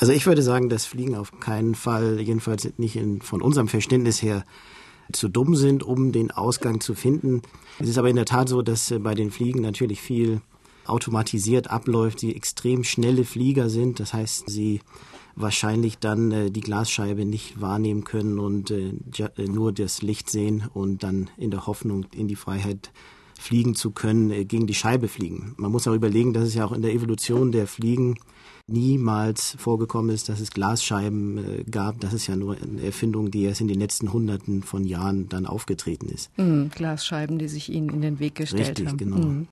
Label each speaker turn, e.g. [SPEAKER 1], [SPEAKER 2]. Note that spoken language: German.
[SPEAKER 1] Also ich würde sagen, dass Fliegen auf keinen Fall, jedenfalls nicht in, von unserem Verständnis her, zu dumm sind, um den Ausgang zu finden. Es ist aber in der Tat so, dass äh, bei den Fliegen natürlich viel automatisiert abläuft, sie extrem schnelle Flieger sind. Das heißt, sie wahrscheinlich dann äh, die Glasscheibe nicht wahrnehmen können und äh, nur das Licht sehen und dann in der Hoffnung in die Freiheit fliegen zu können, äh, gegen die Scheibe fliegen. Man muss auch überlegen, dass es ja auch in der Evolution der Fliegen niemals vorgekommen ist, dass es Glasscheiben äh, gab. Das ist ja nur eine Erfindung, die erst in den letzten Hunderten von Jahren dann aufgetreten ist.
[SPEAKER 2] Mm, Glasscheiben, die sich ihnen in den Weg gestellt
[SPEAKER 1] Richtig,
[SPEAKER 2] haben.
[SPEAKER 1] genau.
[SPEAKER 2] Mm.